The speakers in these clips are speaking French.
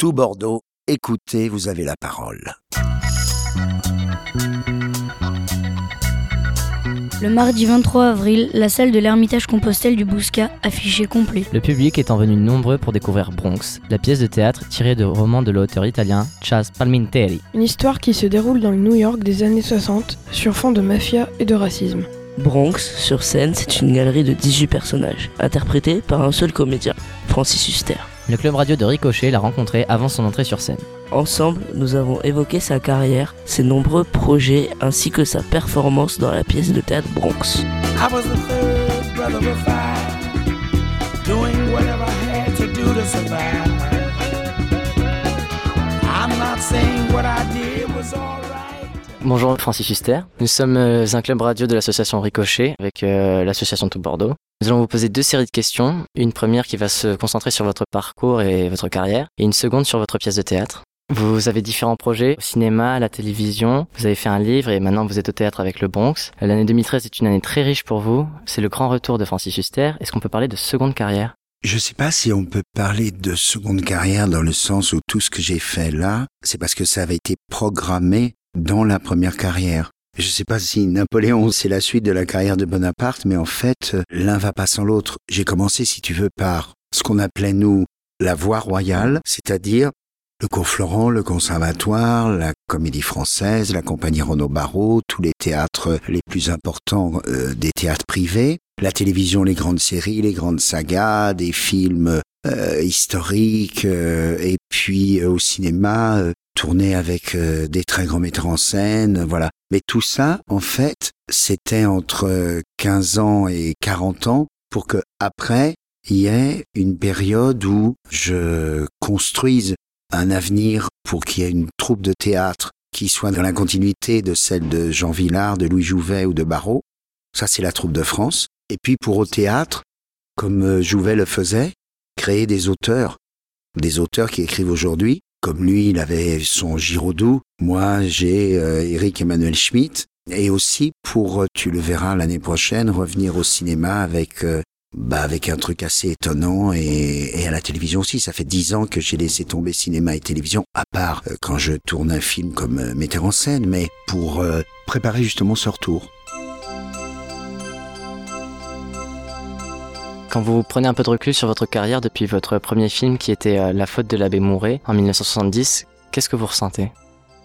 tout Bordeaux. Écoutez, vous avez la parole. Le mardi 23 avril, la salle de l'Ermitage Compostelle du Bouscat affichait complet. Le public étant venu nombreux pour découvrir Bronx, la pièce de théâtre tirée de romans de l'auteur italien Chas Palminteri. Une histoire qui se déroule dans le New York des années 60 sur fond de mafia et de racisme. Bronx, sur scène, c'est une galerie de 18 personnages, interprétés par un seul comédien, Francis Huster. Le club radio de Ricochet l'a rencontré avant son entrée sur scène. Ensemble, nous avons évoqué sa carrière, ses nombreux projets ainsi que sa performance dans la pièce de théâtre Bronx. Bonjour Francis Huster, nous sommes euh, un club radio de l'association Ricochet avec euh, l'association Tout Bordeaux. Nous allons vous poser deux séries de questions, une première qui va se concentrer sur votre parcours et votre carrière, et une seconde sur votre pièce de théâtre. Vous avez différents projets au cinéma, à la télévision. Vous avez fait un livre et maintenant vous êtes au théâtre avec le Bronx. L'année 2013 est une année très riche pour vous. C'est le grand retour de Francis Huster. Est-ce qu'on peut parler de seconde carrière? Je sais pas si on peut parler de seconde carrière dans le sens où tout ce que j'ai fait là, c'est parce que ça avait été programmé dans la première carrière. Je sais pas si Napoléon c'est la suite de la carrière de Bonaparte, mais en fait, l'un va pas sans l'autre. J'ai commencé, si tu veux, par ce qu'on appelait nous la voie royale, c'est-à-dire le cours Florent, le conservatoire, la comédie française, la compagnie Renaud Barrault, tous les théâtres les plus importants euh, des théâtres privés, la télévision, les grandes séries, les grandes sagas, des films euh, historiques, euh, et puis au cinéma, tourner avec des très grands metteurs en scène, voilà. Mais tout ça, en fait, c'était entre 15 ans et 40 ans pour que après, il y ait une période où je construise un avenir pour qu'il y ait une troupe de théâtre qui soit dans la continuité de celle de Jean Villard, de Louis Jouvet ou de Barrault. Ça, c'est la troupe de France. Et puis pour au théâtre, comme Jouvet le faisait, créer des auteurs, des auteurs qui écrivent aujourd'hui. Comme lui, il avait son Giraudoux. Moi, j'ai euh, Eric Emmanuel Schmitt. Et aussi pour, euh, tu le verras l'année prochaine, revenir au cinéma avec bah avec un truc assez étonnant et, et, à la télévision aussi. Ça fait dix ans que j'ai laissé tomber cinéma et télévision, à part euh, quand je tourne un film comme euh, metteur en scène, mais pour euh, préparer justement ce retour. Quand vous prenez un peu de recul sur votre carrière depuis votre premier film qui était La faute de l'abbé Mouret en 1970, qu'est-ce que vous ressentez?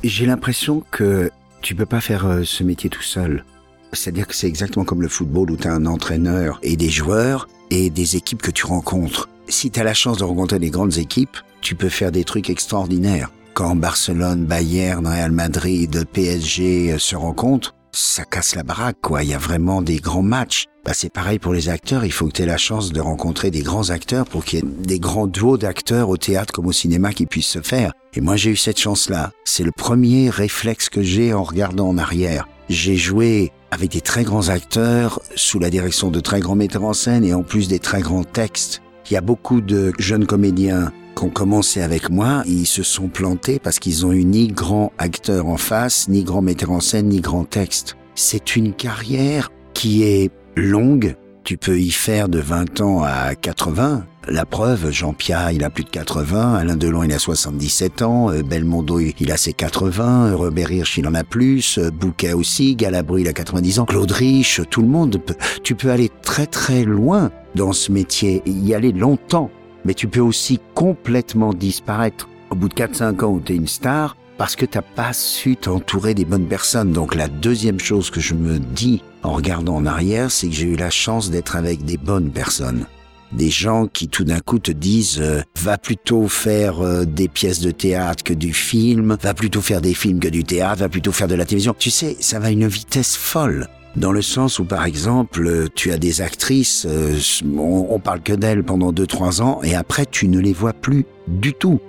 J'ai l'impression que tu peux pas faire ce métier tout seul. C'est-à-dire que c'est exactement comme le football où tu as un entraîneur et des joueurs et des équipes que tu rencontres. Si tu as la chance de rencontrer des grandes équipes, tu peux faire des trucs extraordinaires. Quand Barcelone, Bayern, Real Madrid, PSG euh, se rencontrent, ça casse la baraque, quoi. Il y a vraiment des grands matchs. Bah, c'est pareil pour les acteurs. Il faut que tu aies la chance de rencontrer des grands acteurs pour qu'il y ait des grands duos d'acteurs au théâtre comme au cinéma qui puissent se faire. Et moi, j'ai eu cette chance-là. C'est le premier réflexe que j'ai en regardant en arrière. J'ai joué avec des très grands acteurs, sous la direction de très grands metteurs en scène et en plus des très grands textes. Il y a beaucoup de jeunes comédiens qui ont commencé avec moi, ils se sont plantés parce qu'ils ont eu ni grand acteur en face, ni grand metteur en scène, ni grand texte. C'est une carrière qui est longue, tu peux y faire de 20 ans à 80. La preuve, Jean-Pierre, il a plus de 80, Alain Delon, il a 77 ans, euh, Belmondo, il a ses 80, Robert Hirsch, il en a plus, euh, Bouquet aussi, Galabru, il a 90 ans, Claude Rich, tout le monde, tu peux aller très très loin dans ce métier, y aller longtemps, mais tu peux aussi complètement disparaître. Au bout de 4-5 ans où tu es une star, parce que t'as pas su t'entourer des bonnes personnes. Donc la deuxième chose que je me dis en regardant en arrière, c'est que j'ai eu la chance d'être avec des bonnes personnes. Des gens qui tout d'un coup te disent euh, va plutôt faire euh, des pièces de théâtre que du film, va plutôt faire des films que du théâtre, va plutôt faire de la télévision. Tu sais, ça va à une vitesse folle. Dans le sens où, par exemple, tu as des actrices, euh, on, on parle que d'elles pendant 2-3 ans, et après tu ne les vois plus du tout.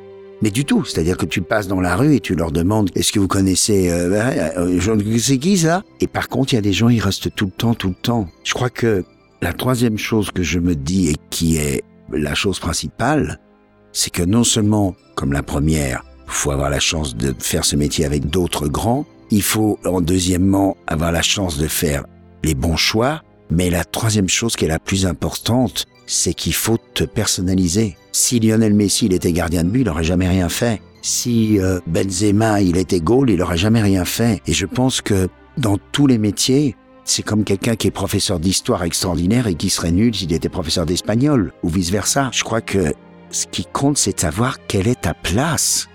Mais du tout, c'est-à-dire que tu passes dans la rue et tu leur demandes est-ce que vous connaissez euh, euh c'est qui ça? Et par contre, il y a des gens ils restent tout le temps, tout le temps. Je crois que la troisième chose que je me dis et qui est la chose principale, c'est que non seulement, comme la première, faut avoir la chance de faire ce métier avec d'autres grands, il faut en deuxièmement avoir la chance de faire les bons choix, mais la troisième chose qui est la plus importante, c'est qu'il faut te personnaliser. Si Lionel Messi il était gardien de but, il n'aurait jamais rien fait. Si euh, Benzema il était goal, il n'aurait jamais rien fait. Et je pense que dans tous les métiers, c'est comme quelqu'un qui est professeur d'histoire extraordinaire et qui serait nul s'il était professeur d'espagnol, ou vice-versa. Je crois que ce qui compte, c'est de savoir quelle est ta place.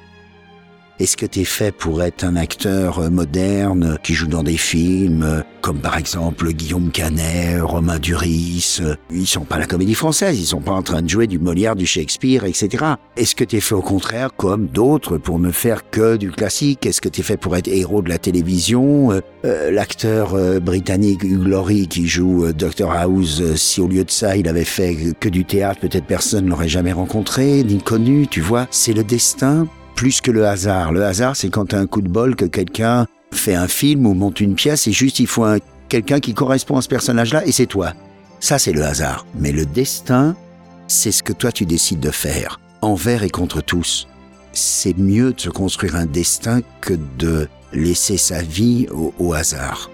Est-ce que tu es fait pour être un acteur euh, moderne qui joue dans des films euh, comme par exemple Guillaume Canet, Romain Duris euh, Ils sont pas la comédie française, ils sont pas en train de jouer du Molière, du Shakespeare, etc. Est-ce que tu es fait au contraire comme d'autres pour ne faire que du classique Est-ce que tu es fait pour être héros de la télévision L'acteur britannique Hugh Laurie qui joue Dr House, si au lieu de ça il avait fait que du théâtre, peut-être personne ne l'aurait jamais rencontré, ni connu, tu vois. C'est le destin plus que le hasard. Le hasard, c'est quand tu as un coup de bol que quelqu'un fait un film ou monte une pièce et juste il faut un, quelqu'un qui correspond à ce personnage-là et c'est toi. Ça, c'est le hasard. Mais le destin, c'est ce que toi tu décides de faire, envers et contre tous. C'est mieux de se construire un destin que de laisser sa vie au hasard.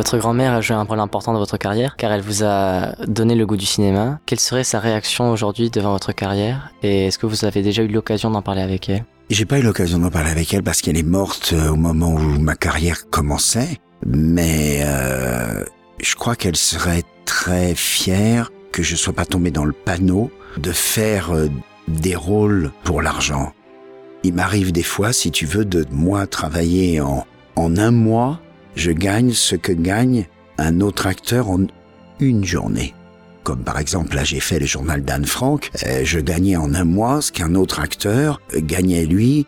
Votre grand-mère a joué un rôle important dans votre carrière car elle vous a donné le goût du cinéma. Quelle serait sa réaction aujourd'hui devant votre carrière et est-ce que vous avez déjà eu l'occasion d'en parler avec elle? J'ai pas eu l'occasion d'en parler avec elle parce qu'elle est morte euh, au moment où ma carrière commençait, mais euh, je crois qu'elle serait très fière que je sois pas tombé dans le panneau de faire euh, des rôles pour l'argent. Il m'arrive des fois, si tu veux, de moi travailler en, en un mois je gagne ce que gagne un autre acteur en une journée. Comme par exemple, là j'ai fait le journal d'Anne Frank, euh, je gagnais en un mois ce qu'un autre acteur gagnait lui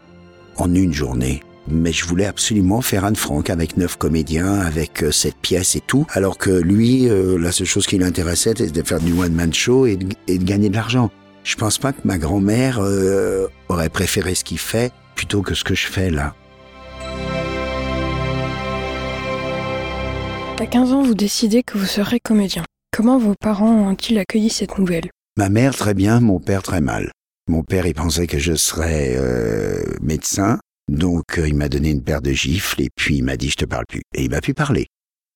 en une journée. Mais je voulais absolument faire Anne Frank avec neuf comédiens, avec euh, cette pièce et tout, alors que lui, euh, la seule chose qui l'intéressait, c'était de faire du one-man show et de, gagner de l'argent. Je pense pas que ma grand-mère aurait préféré ce qu'il fait plutôt que ce que je fais là. À 15 ans, vous décidez que vous serez comédien. Comment vos parents ont-ils accueilli cette nouvelle? Ma mère très bien, mon père très mal. Mon père, il pensait que je serais euh, médecin, donc euh, il m'a donné une paire de gifles et puis il m'a dit je te parle plus. Et il m'a pu parler.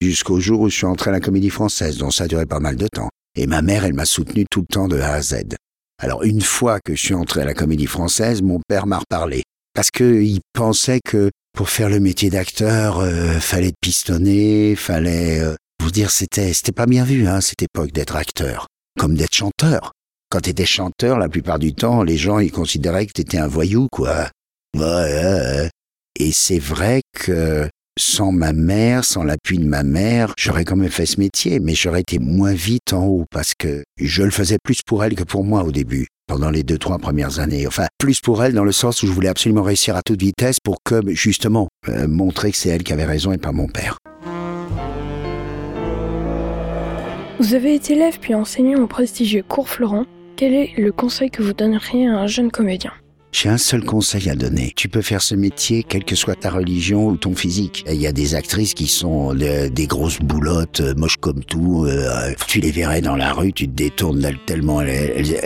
Jusqu'au jour où je suis entré à la comédie française, dont ça a duré pas mal de temps. Et ma mère, elle m'a soutenu tout le temps de A à Z. Alors une fois que je suis entré à la comédie française, mon père m'a reparlé. Parce qu'il pensait que pour faire le métier d'acteur, euh, fallait pistonner, fallait euh, vous dire c'était c'était pas bien vu hein cette époque d'être acteur, comme d'être chanteur. Quand t'étais chanteur, la plupart du temps, les gens ils considéraient que t'étais un voyou quoi. Ouais. Et c'est vrai que sans ma mère, sans l'appui de ma mère, j'aurais quand même fait ce métier, mais j'aurais été moins vite en haut parce que je le faisais plus pour elle que pour moi au début pendant les deux, trois premières années. Enfin, plus pour elle dans le sens où je voulais absolument réussir à toute vitesse pour que, justement, euh, montrer que c'est elle qui avait raison et pas mon père. Vous avez été élève puis enseignant au prestigieux cours Florent. Quel est le conseil que vous donneriez à un jeune comédien? J'ai un seul conseil à donner. Tu peux faire ce métier, quelle que soit ta religion ou ton physique. Il y a des actrices qui sont des grosses boulottes, euh, moches comme tout. Euh, tu les verrais dans la rue, tu te détournes tellement elles,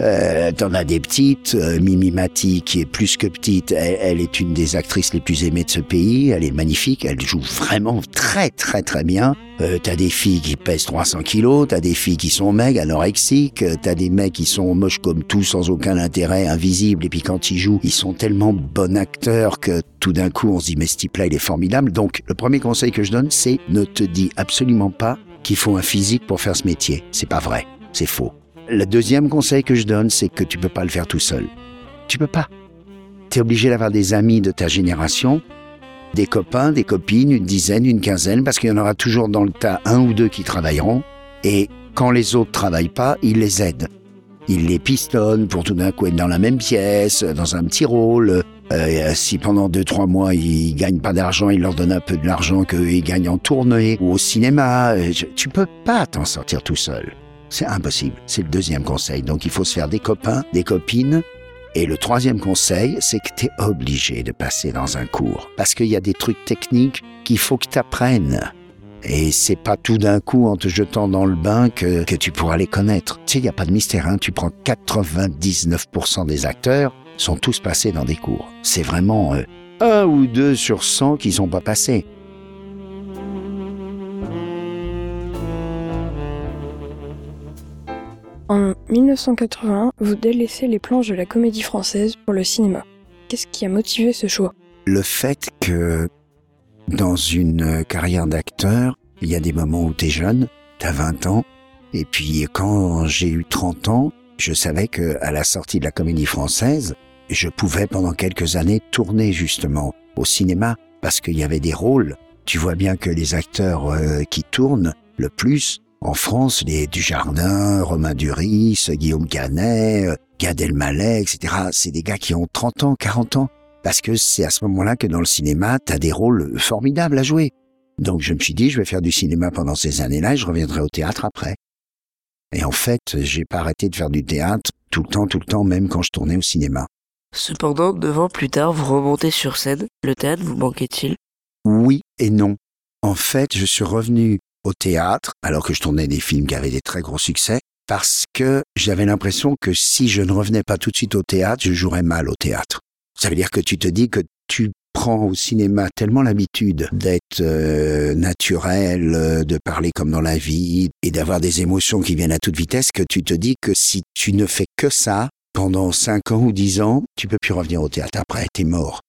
euh, T'en as des petites. Mimi Mati, qui est plus que petite, elle, est une des actrices les plus aimées de ce pays. Elle est magnifique. Elle joue vraiment très très très bien. Euh, t'as des filles qui pèsent 300 kilos, t'as des filles qui sont maigres, anorexiques, euh, t'as des mecs qui sont moches comme tout, sans aucun intérêt, invisibles, et puis quand ils jouent, ils sont tellement bons acteurs que tout d'un coup on se dit mais ce type-là il est formidable. Donc le premier conseil que je donne, c'est ne te dis absolument pas qu'il faut un physique pour faire ce métier. C'est pas vrai, c'est faux. Le deuxième conseil que je donne, c'est que tu peux pas le faire tout seul. Tu peux pas. T'es obligé d'avoir des amis de ta génération des copains, des copines, une dizaine, une quinzaine, parce qu'il y en aura toujours dans le tas un ou deux qui travailleront. Et quand les autres travaillent pas, ils les aident. Ils les pistonnent pour tout d'un coup être dans la même pièce, dans un petit rôle. Euh, si pendant deux trois mois ils gagnent pas d'argent, ils leur donnent un peu de l'argent qu'ils gagnent en tournée ou au cinéma. Euh, tu peux pas t'en sortir tout seul. C'est impossible. C'est le deuxième conseil. Donc il faut se faire des copains, des copines et le troisième conseil, c'est que tu es obligé de passer dans un cours. Parce qu'il y a des trucs techniques qu'il faut que tu apprennes. Et c'est pas tout d'un coup en te jetant dans le bain que, que tu pourras les connaître. Tu sais, il n'y a pas de mystère, hein. Tu prends 99% des acteurs, sont tous passés dans des cours. C'est vraiment euh, un ou deux sur 100 qui sont pas passés. En 1981, vous délaissez les planches de la comédie française pour le cinéma. Qu'est-ce qui a motivé ce choix? Le fait que dans une carrière d'acteur, il y a des moments où tu es jeune, tu as 20 ans, et puis quand j'ai eu 30 ans, je savais que à la sortie de la comédie française, je pouvais pendant quelques années tourner justement au cinéma parce qu'il y avait des rôles. Tu vois bien que les acteurs euh, qui tournent le plus en France, les Dujardin, Romain Duris, Guillaume Canet, Gad Elmaleh, etc. C'est des gars qui ont 30 ans, 40 ans parce que c'est à ce moment-là que dans le cinéma, tu as des rôles formidables à jouer. Donc je me suis dit, je vais faire du cinéma pendant ces années-là et je reviendrai au théâtre après. Et en fait, j'ai pas arrêté de faire du théâtre tout le temps, tout le temps, même quand je tournais au cinéma. Cependant, neuf ans plus tard, vous remontez sur scène. Le théâtre vous manquait-il? Oui et non. En fait, je suis revenu au théâtre alors que je tournais des films qui avaient des très gros succès parce que j'avais l'impression que si je ne revenais pas tout de suite au théâtre, je jouerais mal au théâtre. Ça veut dire que tu te dis que tu prends au cinéma tellement l'habitude d'être euh, naturel, euh, de parler comme dans la vie et d'avoir des émotions qui viennent à toute vitesse que tu te dis que si tu ne fais que ça pendant 5 ans ou 10 ans, tu peux plus revenir au théâtre après, t'es mort.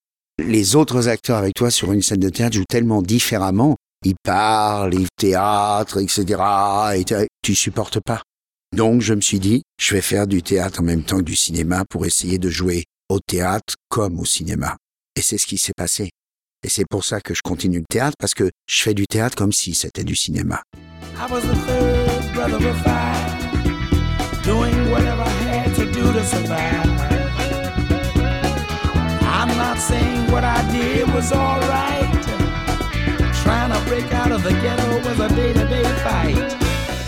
Les autres acteurs avec toi sur une scène de théâtre jouent tellement différemment, ils parlent, ils théâtre, etc. et tu supportes pas. Donc je me suis dit, je vais faire du théâtre en même temps que du cinéma pour essayer de jouer au théâtre comme au cinéma. Et c'est ce qui s'est passé. Et c'est pour ça que je continue le théâtre, parce que je fais du théâtre comme si c'était du cinéma.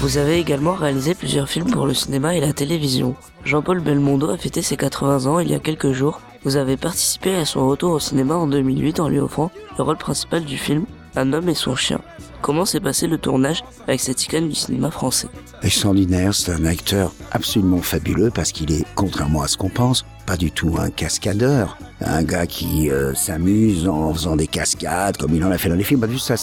Vous avez également réalisé plusieurs films pour le cinéma et la télévision. Jean-Paul Belmondo a fêté ses 80 ans il y a quelques jours. Vous avez participé à son retour au cinéma en 2008 en lui offrant le rôle principal du film Un homme et son chien. Comment s'est passé le tournage avec cette icône du cinéma français? Extraordinaire, c'est un acteur absolument fabuleux parce qu'il est, contrairement à ce qu'on pense, pas du tout un cascadeur, un gars qui euh, s'amuse en faisant des cascades comme il en a fait dans les films. Pas ça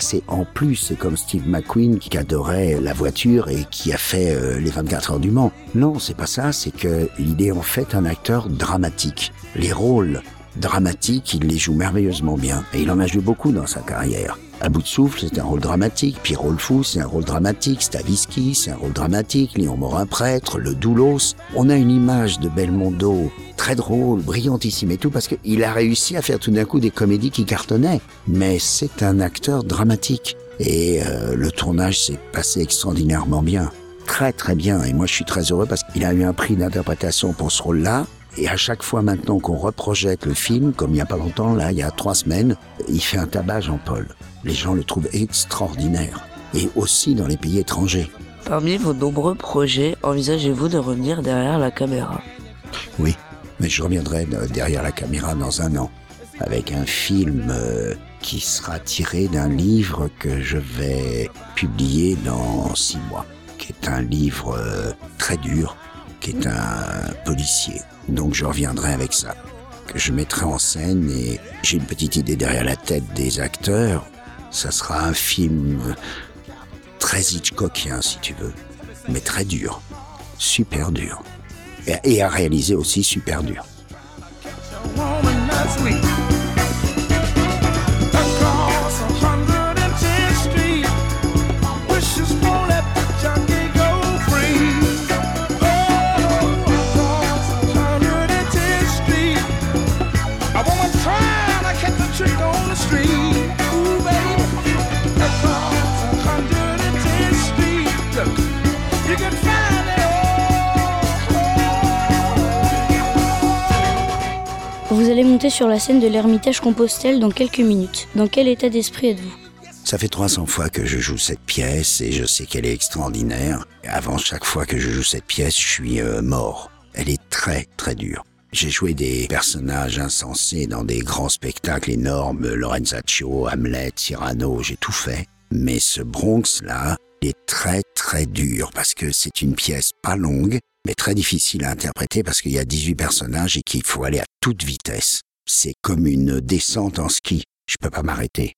c'est en plus. Comme Steve McQueen qui adorait la voiture et qui a fait euh, les 24 heures du Mans. Non, c'est pas ça. C'est que il est en fait un acteur dramatique. Les rôles dramatiques, il les joue merveilleusement bien et il en a joué beaucoup dans sa carrière. À bout de souffle, c'est un rôle dramatique. Pierrot le Fou, c'est un rôle dramatique. Stavisky, c'est un rôle dramatique. Léon Morin Prêtre, Le Doulos. On a une image de Belmondo très drôle, brillantissime et tout, parce qu'il a réussi à faire tout d'un coup des comédies qui cartonnaient. Mais c'est un acteur dramatique. Et euh, le tournage s'est passé extraordinairement bien. Très très bien. Et moi je suis très heureux parce qu'il a eu un prix d'interprétation pour ce rôle-là. Et à chaque fois maintenant qu'on reprojette le film, comme il n'y a pas longtemps, là, il y a trois semaines, il fait un tabac, Jean-Paul. Les gens le trouvent extraordinaire. Et aussi dans les pays étrangers. Parmi vos nombreux projets, envisagez-vous de revenir derrière la caméra? Oui, mais je reviendrai derrière la caméra dans un an, avec un film euh, qui sera tiré d'un livre que je vais publier dans six mois, qui est un livre euh, très dur, qui est un policier. Donc je reviendrai avec ça, que je mettrai en scène et j'ai une petite idée derrière la tête des acteurs. Ça sera un film très Hitchcockien si tu veux, mais très dur, super dur. Et, à réaliser aussi super dur. Sur la scène de l'Ermitage Compostelle dans quelques minutes. Dans quel état d'esprit êtes-vous? Ça fait 300 fois que je joue cette pièce et je sais qu'elle est extraordinaire. Avant chaque fois que je joue cette pièce, je suis euh, mort. Elle est très très dure. J'ai joué des personnages insensés dans des grands spectacles énormes, Lorenzaccio, Hamlet, Cyrano, j'ai tout fait. Mais ce Bronx-là est très très dur parce que c'est une pièce pas longue, mais très difficile à interpréter parce qu'il y a 18 personnages et qu'il faut aller à toute vitesse. C'est comme une descente en ski. Je peux pas m'arrêter.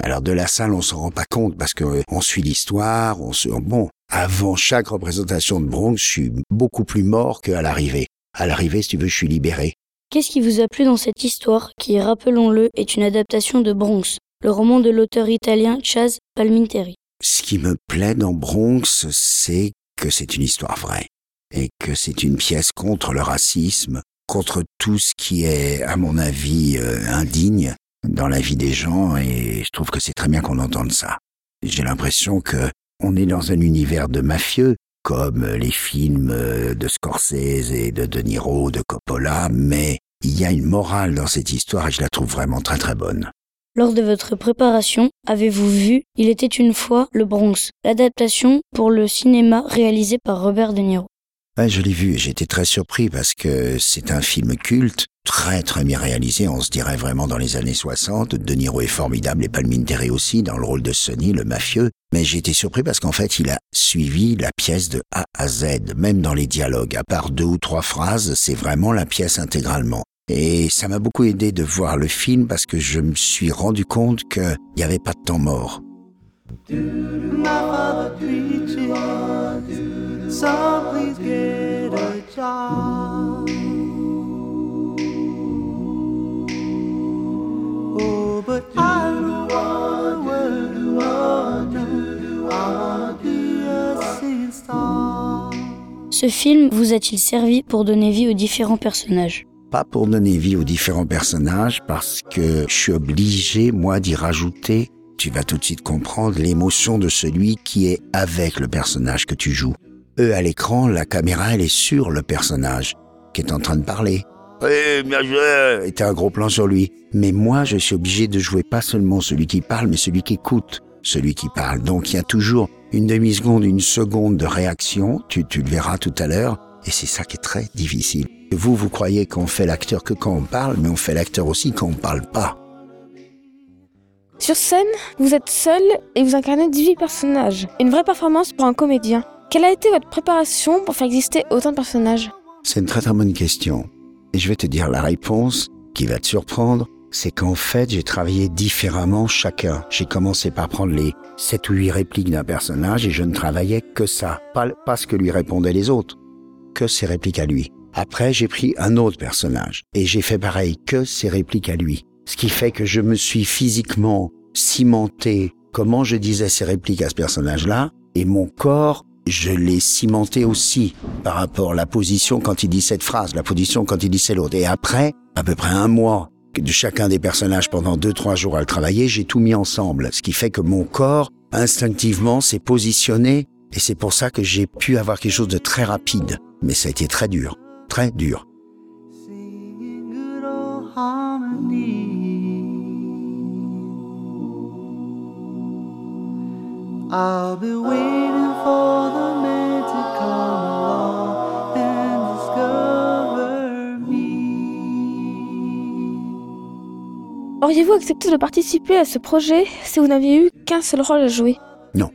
Alors de la salle, on s'en rend pas compte parce que on suit l'histoire, on se, bon, avant chaque représentation de Bronx, je suis beaucoup plus mort qu'à l'arrivée. À l'arrivée, si tu veux, je suis libéré. Qu'est-ce qui vous a plu dans cette histoire qui, rappelons-le, est une adaptation de Bronx, le roman de l'auteur italien Chaz Palminteri? Ce qui me plaît dans Bronx, c'est que c'est une histoire vraie et que c'est une pièce contre le racisme, contre tout ce qui est, à mon avis, euh, indigne dans la vie des gens et je trouve que c'est très bien qu'on entende ça. J'ai l'impression que on est dans un univers de mafieux, comme les films de Scorsese et de De Niro, de Coppola, mais il y a une morale dans cette histoire et je la trouve vraiment très très bonne. Lors de votre préparation, avez-vous vu Il était une fois le Bronx, l'adaptation pour le cinéma réalisée par Robert De Niro? Je l'ai vu, j'étais très surpris parce que c'est un film culte, très très bien réalisé, on se dirait vraiment dans les années 60. De Niro est formidable et Palminteri aussi dans le rôle de Sonny, le mafieux. Mais j'ai été surpris parce qu'en fait, il a suivi la pièce de A à Z, même dans les dialogues. À part deux ou trois phrases, c'est vraiment la pièce intégralement. Et ça m'a beaucoup aidé de voir le film parce que je me suis rendu compte qu'il n'y avait pas de temps mort. Ce film vous a-t-il servi pour donner vie aux différents personnages Pas pour donner vie aux différents personnages parce que je suis obligé, moi, d'y rajouter, tu vas tout de suite comprendre l'émotion de celui qui est avec le personnage que tu joues. Eux, à l'écran, la caméra, elle est sur le personnage qui est en train de parler. Oui, bien joué était un gros plan sur lui. Mais moi, je suis obligé de jouer pas seulement celui qui parle, mais celui qui écoute celui qui parle. Donc il y a toujours une demi-seconde, une seconde de réaction, tu, tu le verras tout à l'heure, et c'est ça qui est très difficile. Vous, vous croyez qu'on fait l'acteur que quand on parle, mais on fait l'acteur aussi quand on parle pas. Sur scène, vous êtes seul et vous incarnez 18 personnages. Une vraie performance pour un comédien. Quelle a été votre préparation pour faire exister autant de personnages? C'est une très très bonne question. Et je vais te dire la réponse qui va te surprendre c'est qu'en fait, j'ai travaillé différemment chacun. J'ai commencé par prendre les sept ou huit répliques d'un personnage et je ne travaillais que ça, pas, pas ce que lui répondaient les autres, que ses répliques à lui. Après, j'ai pris un autre personnage et j'ai fait pareil, que ses répliques à lui. Ce qui fait que je me suis physiquement cimenté comment je disais ses répliques à ce personnage-là et mon corps je l'ai cimenté aussi par rapport à la position quand il dit cette phrase, la position quand il dit l'autre. Et après, à peu près un mois, de chacun des personnages pendant deux, trois jours à le travailler, j'ai tout mis ensemble. Ce qui fait que mon corps, instinctivement, s'est positionné et c'est pour ça que j'ai pu avoir quelque chose de très rapide. Mais ça a été très dur. Très dur. I'll be waiting Auriez-vous accepté de participer à ce projet si vous n'aviez eu qu'un seul rôle à jouer? Non.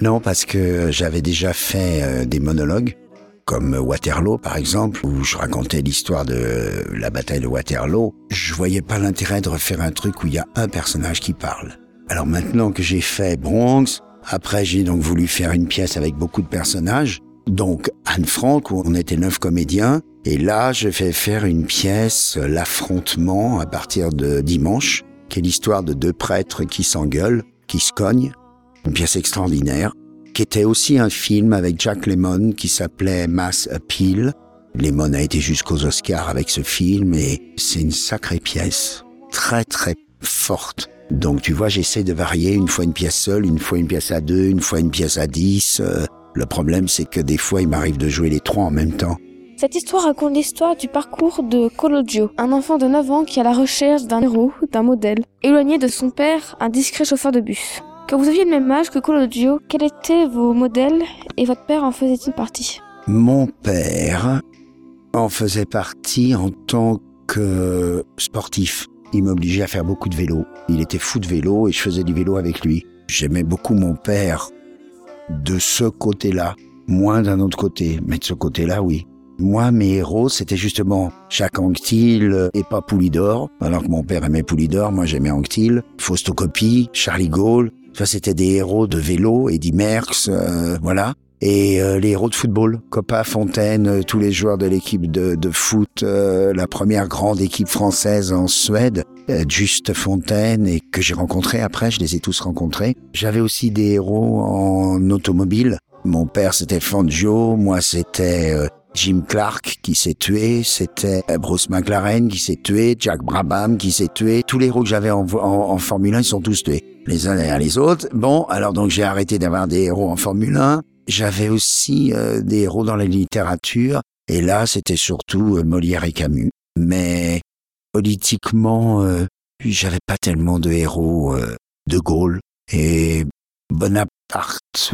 Non, parce que j'avais déjà fait euh, des monologues, comme Waterloo par exemple, où je racontais l'histoire de la bataille de Waterloo. Je voyais pas l'intérêt de refaire un truc où il y a un personnage qui parle. Alors maintenant que j'ai fait Bronx, après j'ai donc voulu faire une pièce avec beaucoup de personnages, donc Anne Frank, où on était neuf comédiens, et là, je vais faire une pièce, L'affrontement, à partir de dimanche, qui est l'histoire de deux prêtres qui s'engueulent, qui se cognent. Une pièce extraordinaire, qui était aussi un film avec Jack Lemmon qui s'appelait Mass Appeal. Lemmon a été jusqu'aux Oscars avec ce film et c'est une sacrée pièce, très très forte. Donc tu vois, j'essaie de varier une fois une pièce seule, une fois une pièce à deux, une fois une pièce à dix. Euh, le problème, c'est que des fois, il m'arrive de jouer les trois en même temps. Cette histoire raconte l'histoire du parcours de Cologio, un enfant de 9 ans qui est à la recherche d'un héros, d'un modèle, éloigné de son père, un discret chauffeur de bus. Quand vous aviez le même âge que Cologio, quels étaient vos modèles et votre père en faisait-il partie? Mon père en faisait partie en tant que sportif. Il m'obligeait à faire beaucoup de vélo. Il était fou de vélo et je faisais du vélo avec lui. J'aimais beaucoup mon père de ce côté-là, moins d'un autre côté, mais de ce côté-là, oui. Moi, mes héros, c'était justement Jacques Anquetil et pas Poulidor. Alors que mon père aimait Poulidor, moi j'aimais Anquetil. Fausto Coppi, Charlie Gaulle. Enfin, c'était des héros de vélo, Eddie Merckx, euh, voilà. Et euh, les héros de football, Copa, Fontaine, euh, tous les joueurs de l'équipe de, de foot, la première grande équipe française en Suède, Juste Fontaine, et que j'ai rencontré après, je les ai tous rencontrés. J'avais aussi des héros en automobile. Mon père c'était Fangio, moi c'était Jim Clark qui s'est tué, c'était Bruce McLaren qui s'est tué, Jack Brabham qui s'est tué. Tous les héros que j'avais en, en, Formule 1, ils sont tous tués, les uns derrière les autres. Bon, alors donc j'ai arrêté d'avoir des héros en Formule 1. J'avais aussi euh, des héros dans la littérature, et là c'était surtout euh, Molière et Camus. Mais politiquement, euh, j'avais pas tellement de héros. de Gaulle et Bonaparte,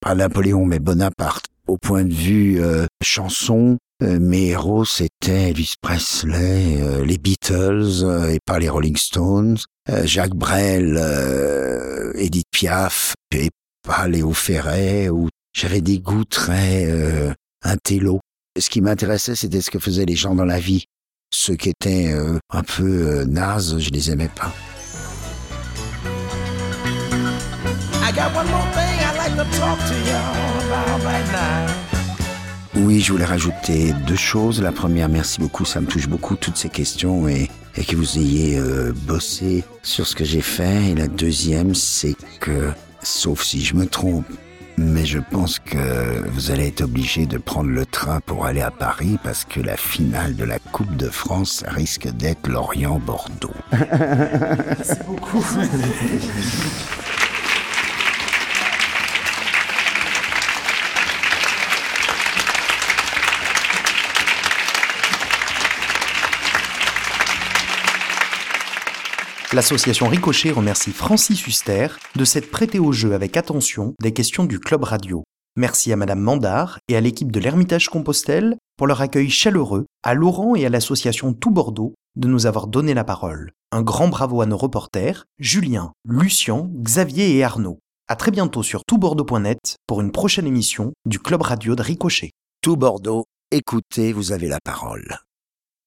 pas Napoléon, mais Bonaparte au point de vue euh, chanson, euh, mes héros c'était Elvis Presley, euh, les Beatles et pas les Rolling Stones, Jacques Brel, Edith Piaf et pas Léo Ferret. Ou j'avais des goûts très intello. Ce qui m'intéressait, c'était ce que faisaient les gens dans la vie. Ceux qui étaient un peu nazes, je les aimais pas. Oui, je voulais rajouter deux choses. La première, merci beaucoup, ça me touche beaucoup toutes ces questions et, que vous ayez euh, bossé sur ce que j'ai fait. Et la deuxième, c'est que, sauf si je me trompe, mais je pense que vous allez être obligé de prendre le train pour aller à Paris parce que la finale de la Coupe de France risque d'être Lorient-Bordeaux. Merci beaucoup. L'association Ricochet remercie Francis Huster de s'être prêté au jeu avec attention des questions du Club Radio. Merci à Madame Mandard et à l'équipe de l'Ermitage Compostelle pour leur accueil chaleureux, à Laurent et à l'association Tout Bordeaux de nous avoir donné la parole. Un grand bravo à nos reporters, Julien, Lucien, Xavier et Arnaud. À très bientôt sur toutbordeaux.net pour une prochaine émission du Club Radio de Ricochet. Tout Bordeaux, écoutez, vous avez la parole.